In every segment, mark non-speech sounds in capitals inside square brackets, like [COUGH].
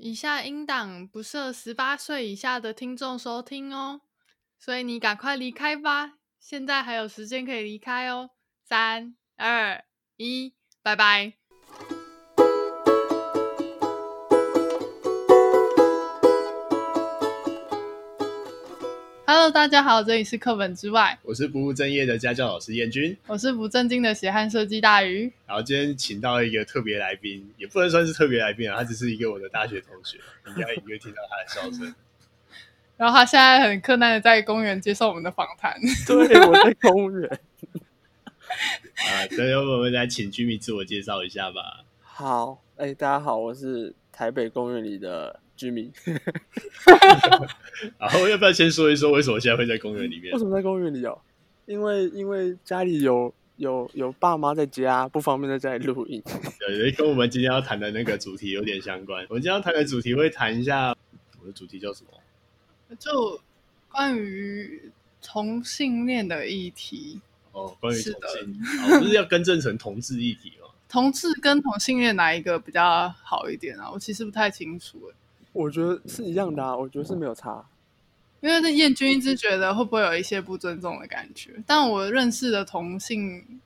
以下音档不设十八岁以下的听众收听哦，所以你赶快离开吧，现在还有时间可以离开哦。三、二、一，拜拜。Hello，大家好，这里是课本之外，我是不务正业的家教老师燕君，我是不正经的血汗设计大鱼。然后今天请到一个特别来宾，也不能算是特别来宾啊，他只是一个我的大学同学，应该也会听到他的笑声。[LAUGHS] 然后他现在很困难的在公园接受我们的访谈。对，我在公园。[LAUGHS] 啊，所以我们来请居民自我介绍一下吧。好，哎、欸，大家好，我是台北公园里的。居民，[LAUGHS] 然后要不要先说一说为什么现在会在公园里面？为什么在公园里哦？因为因为家里有有有爸妈在家，不方便在家里录音。对，跟我们今天要谈的那个主题有点相关。我们今天要谈的主题会谈一下，我的主题叫什么？就关于同性恋的议题。哦，关于同性，不是要更正成同志议题吗？[LAUGHS] 同志跟同性恋哪一个比较好一点啊？我其实不太清楚诶。我觉得是一样的啊，我觉得是没有差，因为那燕君一直觉得会不会有一些不尊重的感觉，但我认识的同性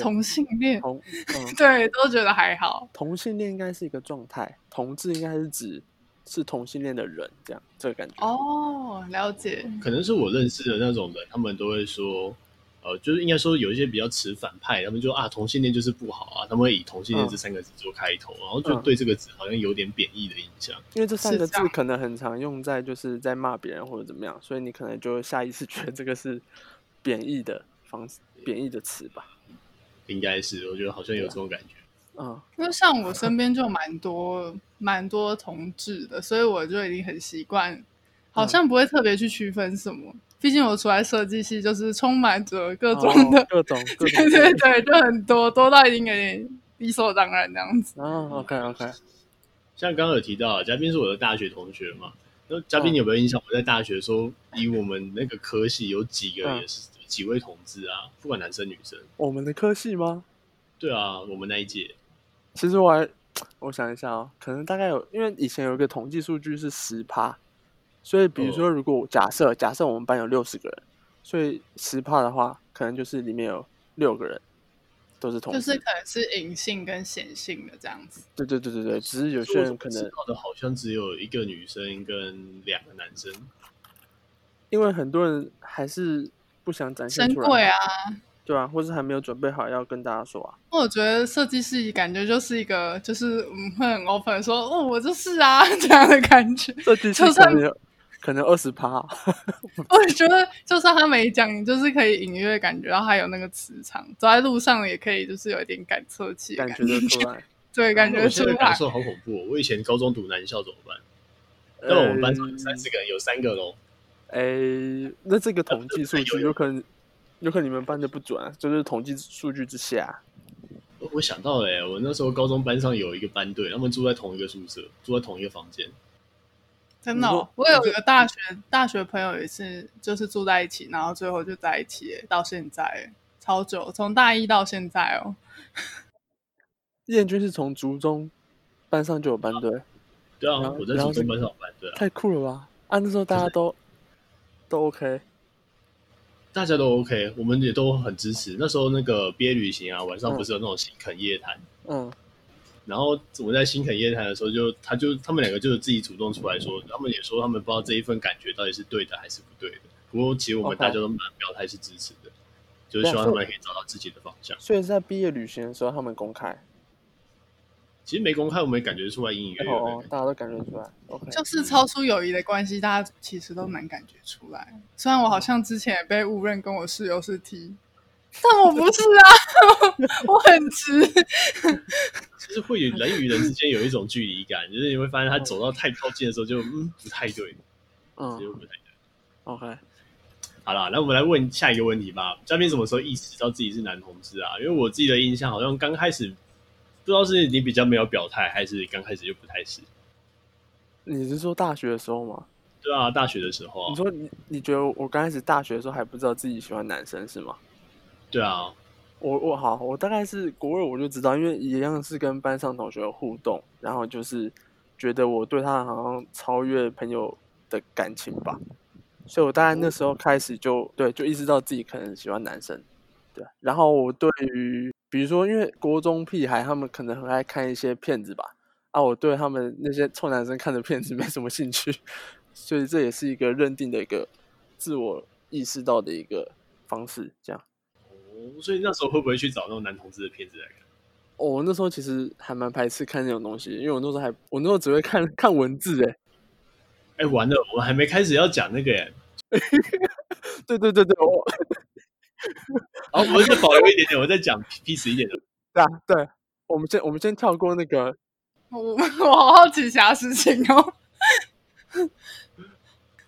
同性恋，[LAUGHS] 同嗯、对都觉得还好。同性恋应该是一个状态，同志应该是指是同性恋的人，这样这个感觉。哦，了解。可能是我认识的那种人，他们都会说。呃，就是应该说有一些比较持反派，他们就啊，同性恋就是不好啊，他们会以同性恋这三个字做开头，嗯、然后就对这个字好像有点贬义的印象。因为这三个字可能很常用在就是在骂别人或者怎么样，所以你可能就下意识觉得这个是贬义的方式，贬义的词吧。应该是，我觉得好像有这种感觉。[LAUGHS] 嗯，因为像我身边就蛮多蛮多同志的，所以我就已经很习惯，好像不会特别去区分什么。毕竟我出来设计系，就是充满着各种的、哦、各种，[LAUGHS] 各种，对对对，就很多多到已经有点理所当然这样子。哦，OK OK。像刚刚有提到，嘉宾是我的大学同学嘛？那嘉宾你有没有印象？我在大学的时候，以我们那个科系有几个 [LAUGHS] 也是几位同志啊？不管男生女生。我们的科系吗？对啊，我们那一届。其实我还我想一下哦，可能大概有，因为以前有一个统计数据是十趴。所以，比如说，如果假设、oh. 假设我们班有六十个人，所以十趴的话，可能就是里面有六个人都是同，就是可能是隐性跟显性的这样子。对对对对对，只是有些人可能好的好像只有一个女生跟两个男生，因为很多人还是不想展现出来。贵啊，对啊，或是还没有准备好要跟大家说啊。我觉得设计师感觉就是一个，就是嗯，会很 open 说，哦，我就是啊 [LAUGHS] 这样的感觉，设计师可能二十趴，[LAUGHS] 我觉得就算他没讲，你就是可以隐约感觉到他有那个磁场，走在路上也可以，就是有一点感测器感觉得出来。[LAUGHS] 对，感觉出来。感受好恐怖哦！我以前高中读男校怎么办？那我们班上三四个人，有三个喽。哎，那这个统计数据有可能，有可能你们班的不准啊，就是统计数据之下。我想到了，我那时候高中班上有一个班队，他们住在同一个宿舍，住在同一个房间。真的、哦，我有一个大学大学朋友也是，就是住在一起，然后最后就在一起，到现在超久，从大一到现在哦。[LAUGHS] 彦君是从竹中班上就有班队，对啊，我在竹中班上有班队，啊太酷了吧？啊，那时候大家都都 OK，大家都 OK，我们也都很支持。那时候那个毕业旅行啊，晚上不是有那种新垦夜谈，嗯。然后我在新垦夜谈的时候就，就他就他们两个就是自己主动出来说，他们也说他们不知道这一份感觉到底是对的还是不对的。不过其实我们大家都蛮表态是支持的，Okay. 就是希望他们可以找到自己的方向。所以在毕业旅行的时候，他们公开，其实没公开，我们也感觉出来隐隐约约，哦，大家都感觉出来。OK，就是超出友谊的关系，大家其实都蛮感觉出来。虽然我好像之前也被误认跟我室友是 T。但我不是啊，我很直。[LAUGHS] 就是会与人与人之间有一种距离感，就是你会发现他走到太靠近的时候就，就嗯不太对，嗯，就不太对。OK，好了，那我们来问下一个问题吧。嘉宾什么时候意识到自己是男同志啊？因为我自己的印象好像刚开始不知道是你比较没有表态，还是刚开始就不太是。你是说大学的时候吗？对啊，大学的时候啊。你说你你觉得我刚开始大学的时候还不知道自己喜欢男生是吗？对啊，我我好，我大概是国二我就知道，因为一样是跟班上同学互动，然后就是觉得我对他好像超越朋友的感情吧，所以我大概那时候开始就对，就意识到自己可能喜欢男生，对。然后我对于比如说，因为国中屁孩他们可能很爱看一些片子吧，啊，我对他们那些臭男生看的片子没什么兴趣，所以这也是一个认定的一个自我意识到的一个方式，这样。所以那时候会不会去找那种男同志的片子来看？哦，我那时候其实还蛮排斥看那种东西，因为我那时候还我那时候只会看看文字，哎，哎，完了，我还没开始要讲那个，[LAUGHS] 哎，对对对对，我，好，我们先保留一点点，我再讲 peace 一点的，[LAUGHS] 对啊，对，我们先我们先跳过那个，我我好好奇其他事情哦。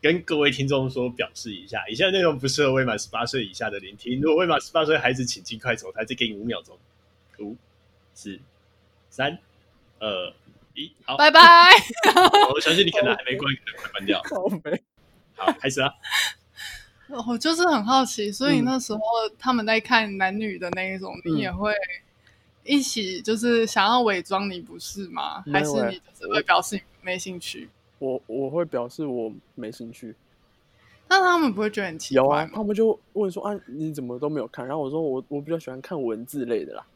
跟各位听众说，表示一下，以下内容不适合未满十八岁以下的聆听。如果未满十八岁孩子，请尽快走开，再给你五秒钟。五、四、三、二、一，好，拜拜。[LAUGHS] 我相信你可能还没关，可能快关掉。好，开始啊。[LAUGHS] 我就是很好奇，所以那时候他们在看男女的那一种，嗯、你也会一起就是想要伪装你不是吗？还是你就是会表示你没兴趣？我我会表示我没兴趣，但他们不会觉得很奇怪。有啊，他们就问说啊，你怎么都没有看？然后我说我我比较喜欢看文字类的啦，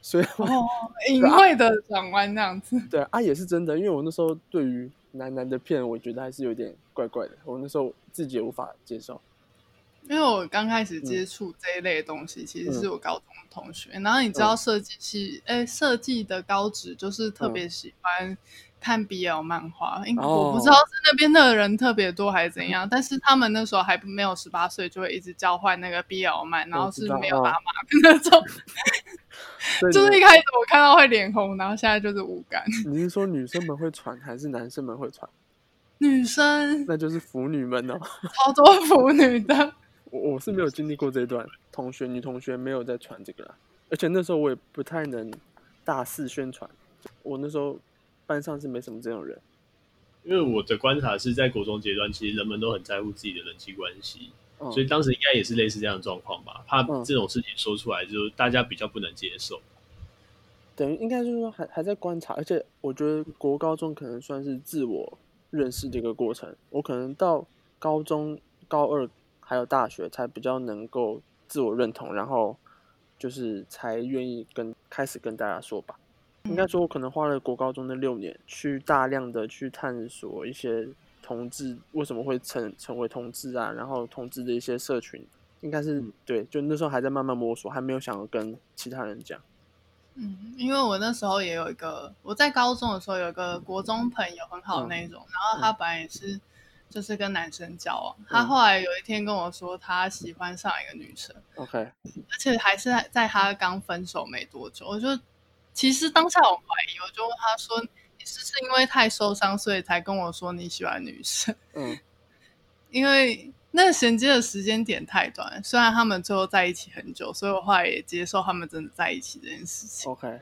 所以哦，[LAUGHS] 隐晦的转弯这样子。对啊，也是真的，因为我那时候对于男男的片，我觉得还是有点怪怪的，我那时候自己也无法接受。因为我刚开始接触这一类的东西，嗯、其实是我高中的同学，嗯、然后你知道设计系，哎、嗯，设计的高职就是特别喜欢。嗯看 BL 漫画，因为我不知道是那边的人特别多还是怎样，oh. [LAUGHS] 但是他们那时候还没有十八岁，就会一直交换那个 BL 漫，然后是没有打码的那种。[LAUGHS] 就是一开始我看到会脸红，然后现在就是无感。你是说女生们会传，还是男生们会传？女生，那就是腐女们哦，[LAUGHS] 超多腐女的。我我是没有经历过这一段，同学女同学没有在传这个啦，而且那时候我也不太能大肆宣传，我那时候。班上是没什么这种人，因为我的观察是在国中阶段，其实人们都很在乎自己的人际关系，嗯、所以当时应该也是类似这样的状况吧，怕这种事情说出来，就大家比较不能接受。等于应该就是说还还在观察，而且我觉得国高中可能算是自我认识的一个过程，我可能到高中高二还有大学才比较能够自我认同，然后就是才愿意跟开始跟大家说吧。应该说，我可能花了国高中的六年，去大量的去探索一些同志为什么会成成为同志啊，然后同志的一些社群，应该是对，就那时候还在慢慢摸索，还没有想要跟其他人讲。嗯，因为我那时候也有一个，我在高中的时候有一个国中朋友很好的那种，嗯、然后他本来也是就是跟男生交往，嗯、他后来有一天跟我说他喜欢上一个女生，OK，而且还是在他刚分手没多久，我就。其实当下我怀疑，我就问他说：“你是不是因为太受伤，所以才跟我说你喜欢女生？”嗯，[LAUGHS] 因为那个衔接的时间点太短，虽然他们最后在一起很久，所以我后来也接受他们真的在一起这件事情。OK，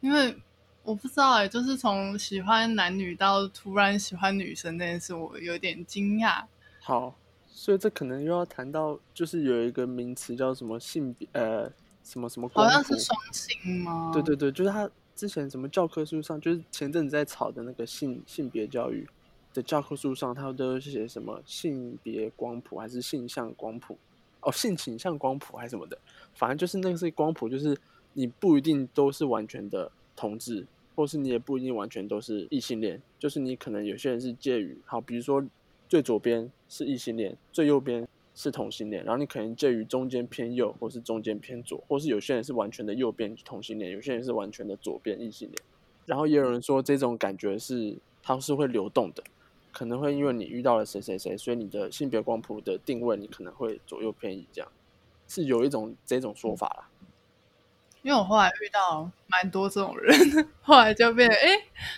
因为我不知道哎，就是从喜欢男女到突然喜欢女生这件事，我有点惊讶。好，所以这可能又要谈到，就是有一个名词叫什么性别呃。什么什么？好像是双性吗？对对对，就是他之前什么教科书上，就是前阵子在炒的那个性性别教育的教科书上，他都是写什么性别光谱还是性向光谱？哦，性倾向光谱还是什么的？反正就是那个是光谱，就是你不一定都是完全的同志，或是你也不一定完全都是异性恋，就是你可能有些人是介于，好，比如说最左边是异性恋，最右边。是同性恋，然后你可能介于中间偏右，或是中间偏左，或是有些人是完全的右边同性恋，有些人是完全的左边异性恋。然后也有人说这种感觉是它是会流动的，可能会因为你遇到了谁谁谁，所以你的性别光谱的定位你可能会左右偏移，这样是有一种这种说法啦。因为我后来遇到蛮多这种人，[LAUGHS] 后来就变哎，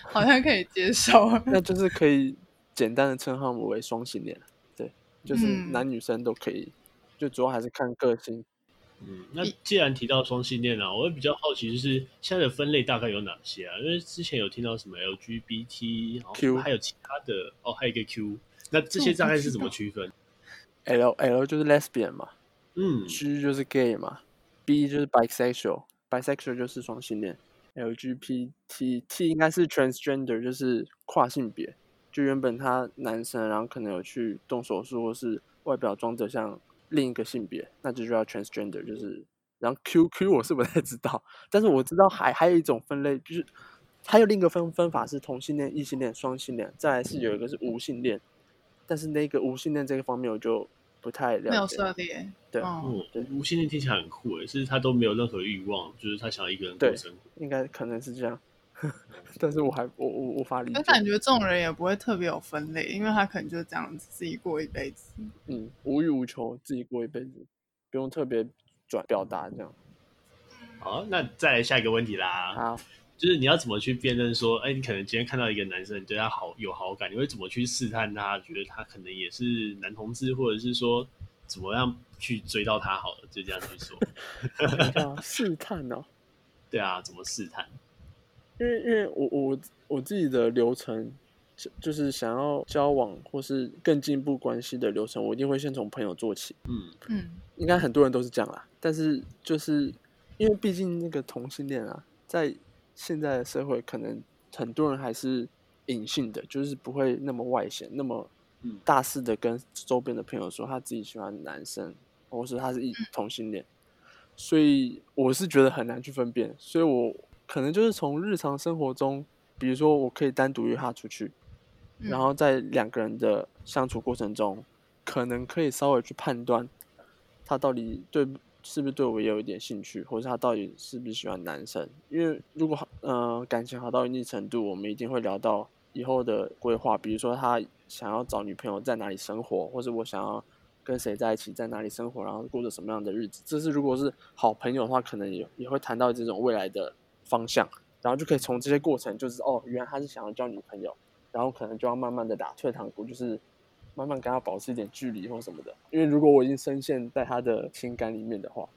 好像可以接受，那就是可以简单的称他们为双性恋。就是男女生都可以，嗯、就主要还是看个性。嗯，那既然提到双性恋啊，我会比较好奇，就是现在的分类大概有哪些啊？因为之前有听到什么 LGBT，然后还有其他的哦，还有一个 Q，那这些大概是怎么区分？L L 就是 lesbian 嘛，嗯，G 就是 gay 嘛，B 就是 bisexual，bisexual 就是双性恋。LGBT，T 应该是 transgender，就是跨性别。就原本他男生，然后可能有去动手术，或是外表装得像另一个性别，那就叫 transgender。就是，然后 QQ [LAUGHS] 我是不太知道，但是我知道还还有一种分类，就是还有另一个分分法是同性恋、异性恋、双性恋，再来是有一个是无性恋。但是那个无性恋这个方面我就不太了解。没有涉猎。对，嗯，对，无性恋听起来很酷诶，是他都没有任何欲望，就是他想要一个人过生活。应该可能是这样。[LAUGHS] 但是我还我我无法理解，我感觉这种人也不会特别有分类，因为他可能就这样子自己过一辈子，嗯，无欲无求，自己过一辈子，不用特别转表达这样。好，那再来下一个问题啦。好，就是你要怎么去辨认说，哎，你可能今天看到一个男生，你对他好有好感，你会怎么去试探他，觉得他可能也是男同志，或者是说怎么样去追到他？好了，就这样去说。[LAUGHS] 试探哦。[LAUGHS] 对啊，怎么试探？因为，因为我我我自己的流程，就就是想要交往或是更进一步关系的流程，我一定会先从朋友做起。嗯嗯，应该很多人都是这样啦。但是就是因为毕竟那个同性恋啊，在现在的社会，可能很多人还是隐性的，就是不会那么外显，那么大肆的跟周边的朋友说他自己喜欢男生，或是他是异同性恋。所以我是觉得很难去分辨，所以我。可能就是从日常生活中，比如说我可以单独约他出去，然后在两个人的相处过程中，可能可以稍微去判断他到底对是不是对我也有一点兴趣，或者他到底是不是喜欢男生。因为如果呃感情好到一定程度，我们一定会聊到以后的规划，比如说他想要找女朋友在哪里生活，或者我想要跟谁在一起，在哪里生活，然后过着什么样的日子。这是如果是好朋友的话，可能也也会谈到这种未来的。方向，然后就可以从这些过程，就是哦，原来他是想要交女朋友，然后可能就要慢慢的打退堂鼓，就是慢慢跟他保持一点距离或什么的。因为如果我已经深陷在他的情感里面的话，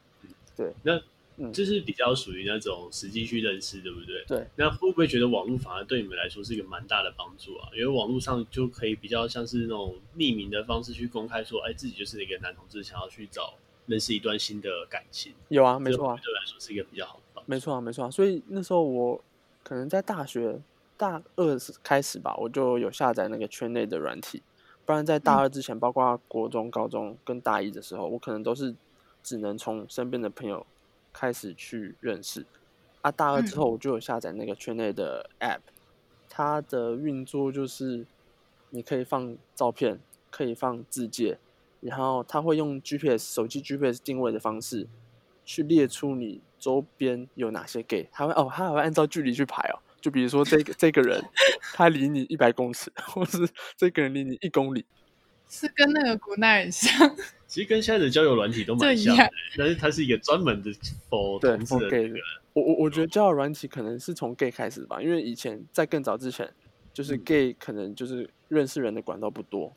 对，那嗯这是比较属于那种实际去认识，对不对？对。那会不会觉得网络反而对你们来说是一个蛮大的帮助啊？因为网络上就可以比较像是那种匿名的方式去公开说，哎，自己就是一个男同志，想要去找认识一段新的感情。有啊，没错啊，对我来说是一个比较好。没错啊，没错啊，所以那时候我可能在大学大二开始吧，我就有下载那个圈内的软体，不然在大二之前，包括国中、高中跟大一的时候，我可能都是只能从身边的朋友开始去认识。啊，大二之后我就有下载那个圈内的 App，它的运作就是你可以放照片，可以放字界，然后它会用 GPS 手机 GPS 定位的方式去列出你。周边有哪些 gay？他会哦，他还会按照距离去排哦。就比如说这个这个人，[LAUGHS] 他离你一百公尺，或是这个人离你一公里，是跟那个古奈很像。其实跟现在的交友软体都蛮像的，但是它是一个专门的 for 对 for gay 的。我我我觉得交友软体可能是从 gay 开始吧，因为以前在更早之前，就是 gay 可能就是认识人的管道不多。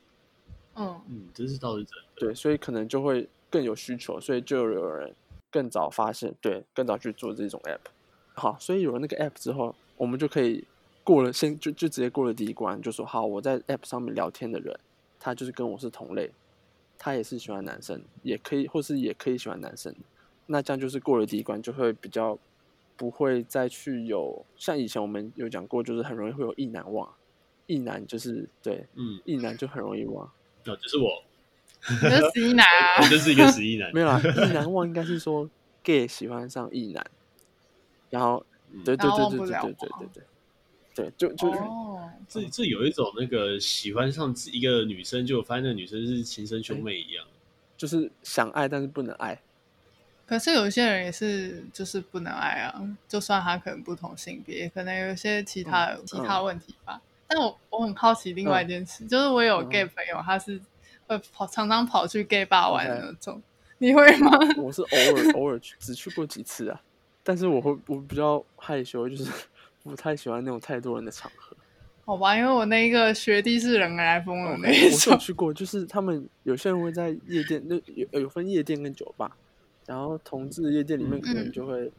嗯嗯，这是倒是真的。对，所以可能就会更有需求，所以就有人。更早发现，对，更早去做这种 app，好，所以有了那个 app 之后，我们就可以过了先就就直接过了第一关，就说好，我在 app 上面聊天的人，他就是跟我是同类，他也是喜欢男生，也可以或是也可以喜欢男生，那这样就是过了第一关，就会比较不会再去有像以前我们有讲过，就是很容易会有意难忘，意难就是对，嗯，意难就很容易忘，那就是我。你是十一男啊？[LAUGHS] 我就是一个十一男。没有啊，意难忘应该是说 gay 喜欢上意男，然后对对对对对对对对对，对就就哦，这这有一种那个喜欢上一个女生，就发现那个女生是亲生兄妹一样，就是想爱但是不能爱。可是有些人也是就是不能爱啊，就算他可能不同性别，可能有一些其他其他问题吧。但我我很好奇另外一件事，就是我有 gay 朋友，他是。会跑，常常跑去 gay bar 玩的那种.你会吗？[LAUGHS] 我是偶尔偶尔去，只去过几次啊。但是我会，我比较害羞，就是 [LAUGHS] 不太喜欢那种太多人的场合。好吧，因为我那个学弟是人来疯的那一种。我有去过，就是他们有些人会在夜店，那有有分夜店跟酒吧，然后同志的夜店里面可能就会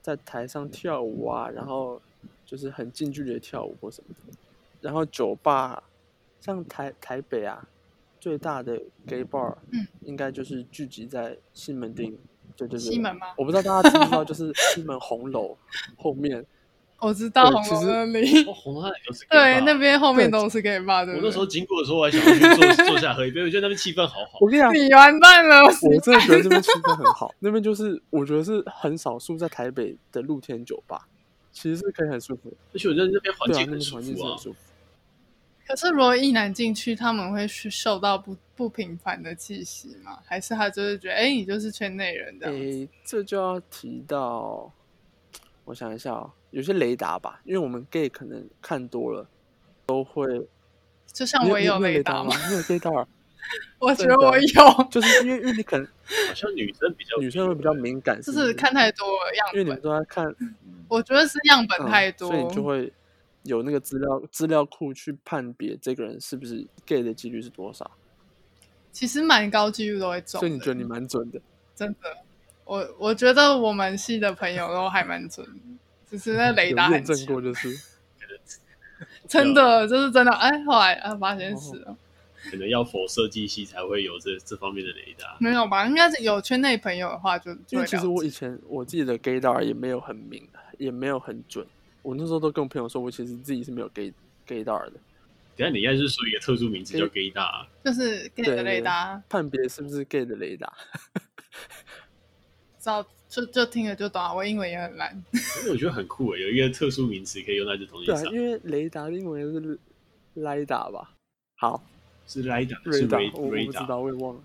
在台上跳舞啊，嗯、然后就是很近距离的跳舞或什么的。然后酒吧，像台台北啊。最大的 gay bar，嗯，应该就是聚集在西门町，对对对，西门吗？我不知道大家知不知道，就是西门红楼 [LAUGHS] 后面我知道红楼那里，红楼那里都是对，那边后面都是 gay bar 的。我那时候经过的时候，我还想坐 [LAUGHS] 坐下喝一杯，我觉得那边气氛好好。我跟你讲，你完蛋了！我真的觉得这边气氛很好，那边就是我觉得是很少数在台北的露天酒吧，其实是可以很舒服的。而且我觉得那边环境很舒服啊。可是如果一男进去，他们会去受到不不平凡的气息吗？还是他就是觉得，哎，你就是圈内人的？哎，这就要提到，我想一下哦。有些雷达吧，因为我们 gay 可能看多了，都会。就像我也有雷达吗？你有 gaydar？[LAUGHS] 我觉得我有，就是因为因为你可能 [LAUGHS] 好像女生比较女生会比较敏感，就是看太多样本，因为你们都在看。我觉得是样本太多，所以你就会有那个资料资料库去判别这个人是不是 gay 的几率是多少。其实蛮高几率都会中，所以你觉得你蛮准的？真的，我我觉得我们系的朋友都还蛮准。只是那雷达很验证过，就是 [LAUGHS] 真的，就是真的。哎，后来啊，发现是哦，可能要 for 设计系才会有这这方面的雷达。没有吧？应该是有圈内朋友的话就，就因为其实我以前我自己的 gaydar 也没有很明，也没有很准。我那时候都跟我朋友说，我其实自己是没有 gay gaydar 的。等下你应该是说一个特殊名字叫 gaydar，就是 gay 的雷达，判别是不是 gay 的雷达。[LAUGHS] 知道。就就听了就懂啊！我英文也很烂，因为我觉得很酷诶，有一个特殊名词可以用在这东西上。对，因为雷达的英文是 lidar 吧？好，是 lidar，是 radar，我不知道，我也忘了。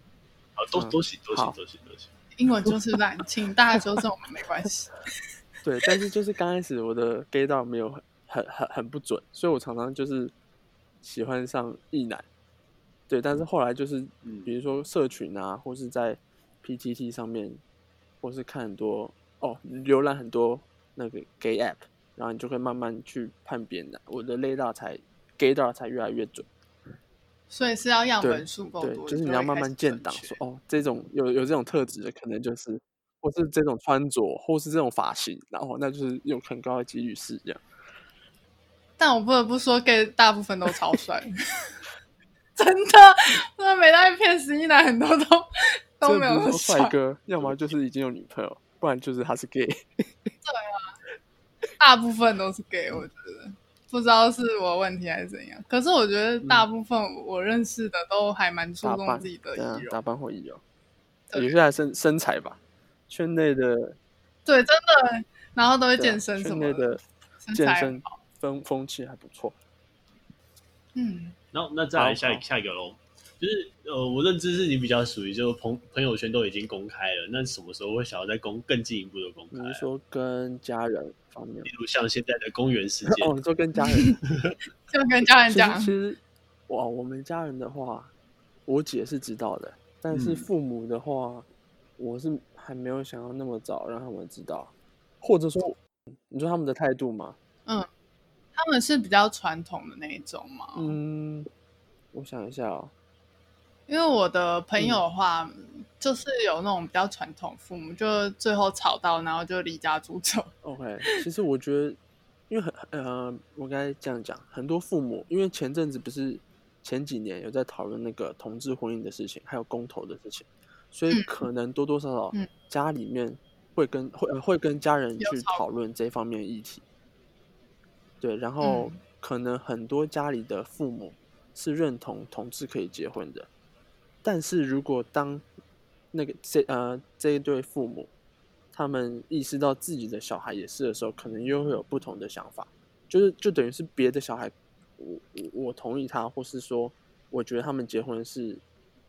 好，都都行，都行，都行，都行。英文就是烂，请大家纠正我们没关系。[LAUGHS] 对，但是就是刚开始我的 gaydar 没有很很很很不准，所以我常常就是喜欢上异男。对，但是后来就是比如说社群啊，或是在 PTT 上面。或是看很多哦，浏览很多那个 gay app，然后你就会慢慢去判别的，我的雷达才 gaydar 才越来越准。所以是要样本数够多，对，就是你要慢慢建档，说哦，这种有有这种特质的，可能就是，或是这种穿着，或是这种发型，然后那就是有很高的几率是这样。但我不得不说，gay 大部分都超帅，[LAUGHS] 真的，那每大一片十一男很多都。都没有帅哥，要么就是已经有女朋友，不然就是他是 gay。对啊，大部分都是 gay，我觉得不知道是我问题还是怎样。可是我觉得大部分我认识的都还蛮注重自己的仪容，打扮或仪容，有些还身身材吧。圈内的对，真的，然后都会健身什么的，圈内的健身风风气还不错。嗯，然后那再来下一下一个喽。就是呃，我认知是你比较属于就是朋朋友圈都已经公开了，那什么时候会想要再公更进一步的公开？比如说跟家人方面，比如像现在的公园时间 [LAUGHS] 哦，[LAUGHS] 就跟家人，就跟家人讲。其实哇，我们家人的话，我姐是知道的，但是父母的话，嗯、我是还没有想要那么早让他们知道，或者说，你说他们的态度吗？嗯，他们是比较传统的那一种吗？嗯，我想一下哦。因为我的朋友的话，嗯、就是有那种比较传统父母，就最后吵到，然后就离家出走。OK，其实我觉得，因为很呃，我刚才这样讲，很多父母，因为前阵子不是前几年有在讨论那个同志婚姻的事情，还有公投的事情，所以可能多多少少家里面会跟、嗯、会会跟家人去讨论这方面议题。对，然后可能很多家里的父母是认同同志可以结婚的。但是如果当那个这呃这一对父母，他们意识到自己的小孩也是的时候，可能又会有不同的想法，就是就等于是别的小孩，我我同意他，或是说我觉得他们结婚是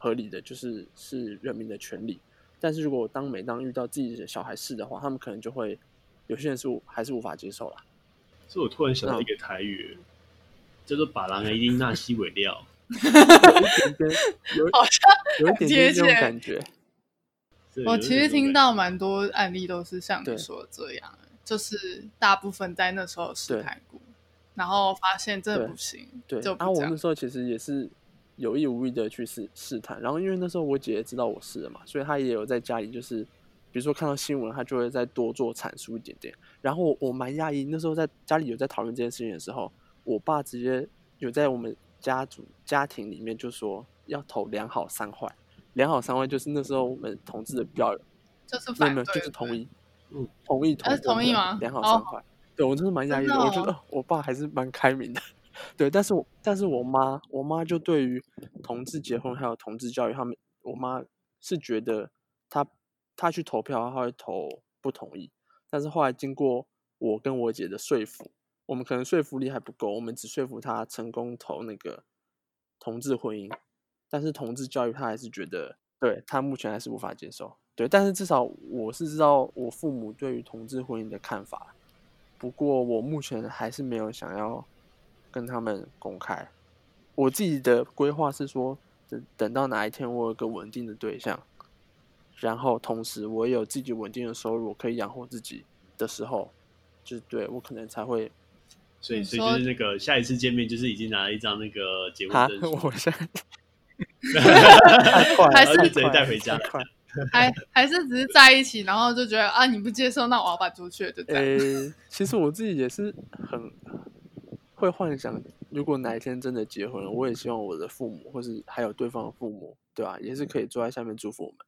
合理的，就是是人民的权利。但是如果当每当遇到自己的小孩是的话，他们可能就会有些人是还是无法接受了。所以我突然想到一个台语，嗯、叫做“把郎一定纳西尾料”。有一点点，有好像有一点点这种感觉。[LAUGHS] 我其实听到蛮多案例都是像你说的这样，就是大部分在那时候试探过，然后发现真的不行。对，然后我那时候其实也是有意无意的去试试探，然后因为那时候我姐姐知道我是了嘛，所以她也有在家里，就是比如说看到新闻，她就会再多做阐述一点点。然后我蛮讶异，那时候在家里有在讨论这件事情的时候，我爸直接有在我们。家族家庭里面就说要投两好三坏，两好三坏就是那时候我们同志的标准，就是没有，就是同意，嗯，同意同意，同意吗？两好三坏，对我真的蛮讶异的。我觉得我爸还是蛮开明的。对，但是我但是我妈，我妈就对于同志结婚还有同志教育，他们我妈是觉得她她去投票，她会投不同意。但是后来经过我跟我姐的说服，我们可能说服力还不够，我们只说服她成功投那个同志婚姻。但是同志教育，她还是觉得，对，她目前还是无法接受。对，但是至少我是知道我父母对于同志婚姻的看法。不过我目前还是没有想要。跟他们公开，我自己的规划是说，等等到哪一天我有个稳定的对象，然后同时我也有自己稳定的收入，我可以养活自己的时候，就是对我可能才会。所以，所以就是那个下一次见面，就是已经拿了一张那个结婚证书。我现在 [LAUGHS] 还是直接带回家，还还是只是在一起，然后就觉得啊，你不接受，那我要搬出去，对不对？欸，其实我自己也是很。会幻想，如果哪一天真的结婚了，我也希望我的父母，或是还有对方的父母，对吧，也是可以坐在下面祝福我们。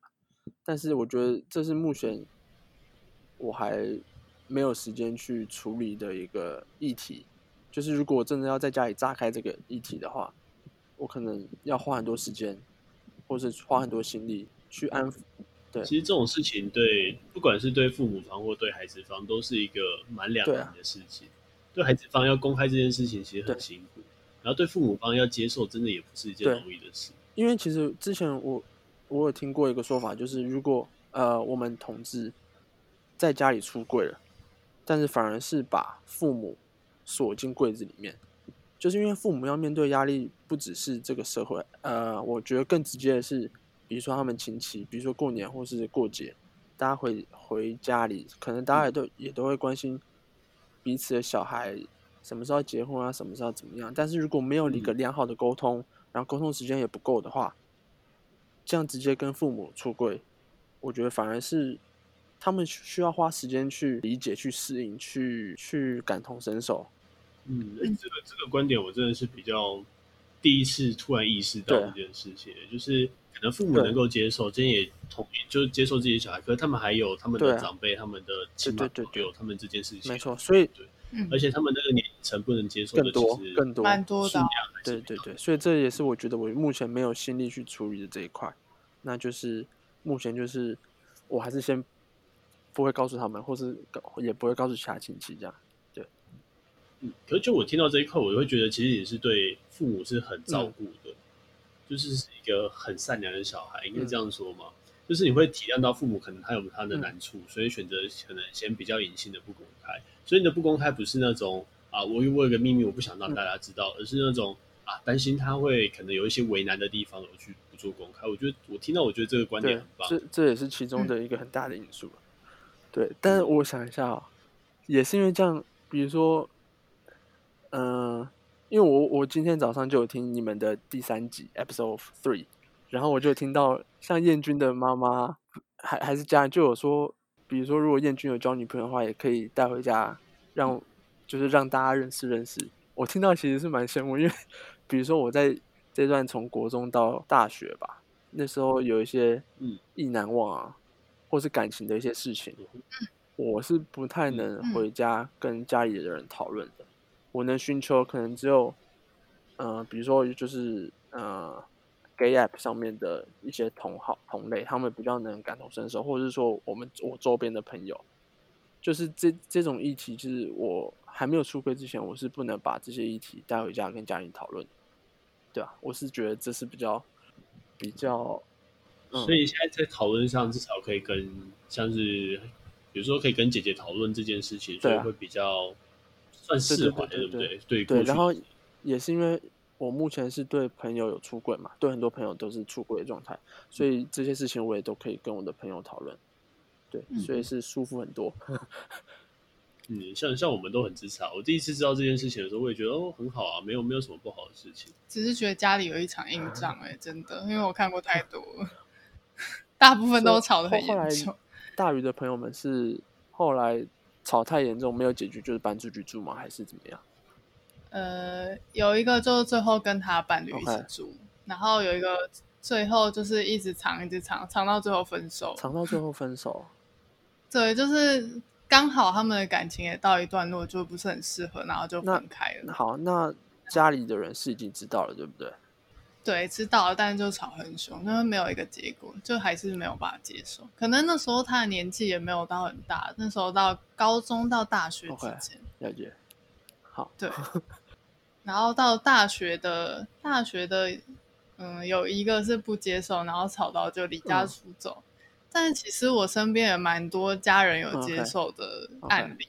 但是我觉得这是目前我还没有时间去处理的一个议题。就是如果我真的要在家里炸开这个议题的话，我可能要花很多时间，或是花很多心力去安抚。对，其实这种事情对不管是对父母方或对孩子方，都是一个蛮两难的事情。对孩子方要公开这件事情其实很辛苦，然后对父母方要接受，真的也不是一件容易的事。因为其实之前我我有听过一个说法，就是如果呃我们同志在家里出柜了，但是反而是把父母锁进柜子里面，就是因为父母要面对压力，不只是这个社会，呃，我觉得更直接的是，比如说他们亲戚，比如说过年或是过节，大家回回家里，可能大家也都、嗯、也都会关心。彼此的小孩什么时候结婚啊？什么时候怎么样？但是如果没有一个良好的沟通，嗯、然后沟通时间也不够的话，这样直接跟父母出柜，我觉得反而是他们需要花时间去理解、去适应、去去感同身受。嗯，这个这个观点我真的是比较第一次突然意识到这件事情，就是可能父母能够接受，真也同意，就是接受自己的小孩，可是他们还有他们的长辈、啊、他们的亲朋好友，他们这件事情，没错，所以对，而且他们那个年龄层不能接受的更多，更多，蛮多的，对对对，所以这也是我觉得我目前没有心力去处理的这一块，那就是目前就是我还是先不会告诉他们，或是也不会告诉其他亲戚这样。嗯，可是就我听到这一块，我会觉得其实也是对父母是很照顾的，嗯、就是是一个很善良的小孩，应该这样说嘛。嗯、就是你会体谅到父母可能他有他的难处，嗯、所以选择可能先比较隐性的不公开。所以你的不公开不是那种啊，我我有个秘密，我不想让大家知道，嗯、而是那种啊，担心他会可能有一些为难的地方，我去不做公开。我觉得我听到，我觉得这个观点很棒，这这也是其中的一个很大的因素。嗯、对，但是我想一下啊，也是因为这样，比如说。嗯、呃，因为我我今天早上就有听你们的第三集 episode three，然后我就听到像燕君的妈妈还还是家人就有说，比如说如果燕君有交女朋友的话，也可以带回家，让就是让大家认识认识。我听到其实是蛮羡慕，因为比如说我在这段从国中到大学吧，那时候有一些嗯意难忘啊，或是感情的一些事情，我是不太能回家跟家里的人讨论的。我能寻求可能只有，呃，比如说就是呃，gay app 上面的一些同好同类，他们比较能感同身受，或者是说我们我周边的朋友，就是这这种议题，就是我还没有出柜之前，我是不能把这些议题带回家跟家人讨论，对啊，我是觉得这是比较比较，嗯、所以现在在讨论上至少可以跟像是，比如说可以跟姐姐讨论这件事情，所以会比较。算是吧，对不对？对对，然后也是因为我目前是对朋友有出轨嘛，对很多朋友都是出轨的状态，所以这些事情我也都可以跟我的朋友讨论，对，所以是舒服很多。[LAUGHS] 嗯，像像我们都很支持啊。我第一次知道这件事情的时候，我也觉得哦很好啊，没有没有什么不好的事情。只是觉得家里有一场硬 [LAUGHS] 仗哎，真的，因为我看过太多，[LAUGHS] 大部分都吵得很严重。大鱼的朋友们是后来。吵太严重没有解决，就是搬出去住吗？还是怎么样？呃，有一个就是最后跟他伴侣一起住.然后有一个最后就是一直藏一直藏，藏到最后分手，藏到最后分手。对，就是刚好他们的感情也到一段落，就不是很适合，然后就分开了。好，那家里的人是已经知道了，对不对？对，知道了，但是就吵很凶，因为没有一个结果，就还是没有办法接受。可能那时候他的年纪也没有到很大，那时候到高中到大学之间。Okay, 了解。好，对。[LAUGHS] 然后到大学的大学的，嗯，有一个是不接受，然后吵到就离家出走。嗯但是其实我身边也蛮多家人有接受的案例.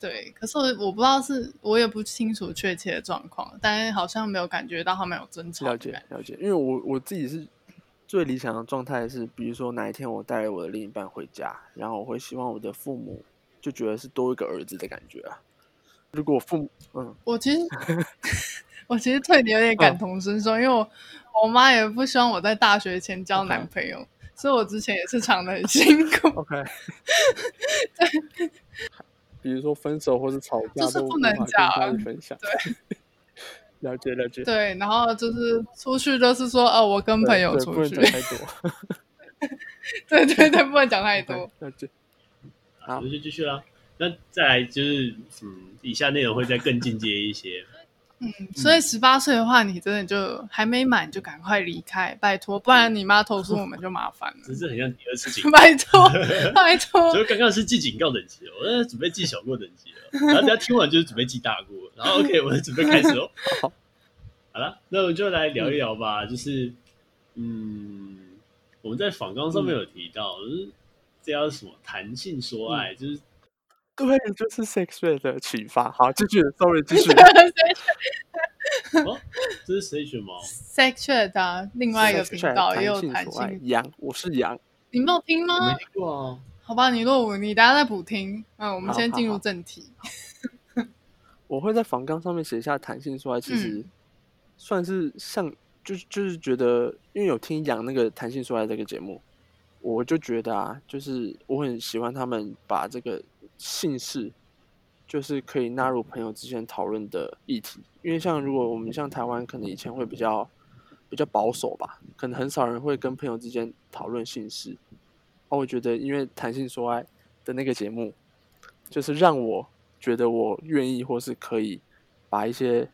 对。可是我我不知道是，我也不清楚确切的状况，但是好像没有感觉到他们有争吵。了解了解，因为我我自己是最理想的状态是，比如说哪一天我带了我的另一半回家，然后我会希望我的父母就觉得是多一个儿子的感觉啊。如果我父母，嗯，我其实 [LAUGHS] 我其实对你有点感同身受，嗯、因为我我妈也不希望我在大学前交男朋友。Okay. 所以我之前也是藏的很辛苦。OK，对，[LAUGHS] 比如说分手或是吵架，就是不能讲。分享。对，了解了解。对，然后就是出去就是说，哦，我跟朋友出去。不能讲太多。对对对，不能讲太多。了解。好，那就继续了。那再来就是，嗯，以下内容会再更进阶一些。嗯，所以十八岁的话，你真的就还没满，就赶快离开，拜托，不然你妈投诉我们就麻烦了。[LAUGHS] 真是很像第二次警告，[LAUGHS] 拜托，拜托。所以刚刚是记警告等级了，我在准备记小过等级了，然后大家听完就是准备记大过，然后 OK，我们准备开始哦。[LAUGHS] 好，好了，那我们就来聊一聊吧。嗯、就是，嗯，我们在访纲上面有提到，嗯、就是这叫什么谈性说爱，嗯、就是。对，就是 Sex 的启发。好，继续，sorry，继续。[LAUGHS] [LAUGHS] 哦，这是谁选吗？Sex 的另外一个频道也有弹性。羊，我是羊。你没有听吗？没听过啊。好吧，你落伍，你大家再补听。嗯，我们先进入正题。[LAUGHS] 我会在房纲上面写下弹性说来，其实算是像，就就是觉得，因为有听杨那个弹性说来这个节目，我就觉得啊，就是我很喜欢他们把这个。性事就是可以纳入朋友之间讨论的议题，因为像如果我们像台湾，可能以前会比较比较保守吧，可能很少人会跟朋友之间讨论姓氏。哦，我觉得因为谈性说爱的那个节目，就是让我觉得我愿意或是可以把一些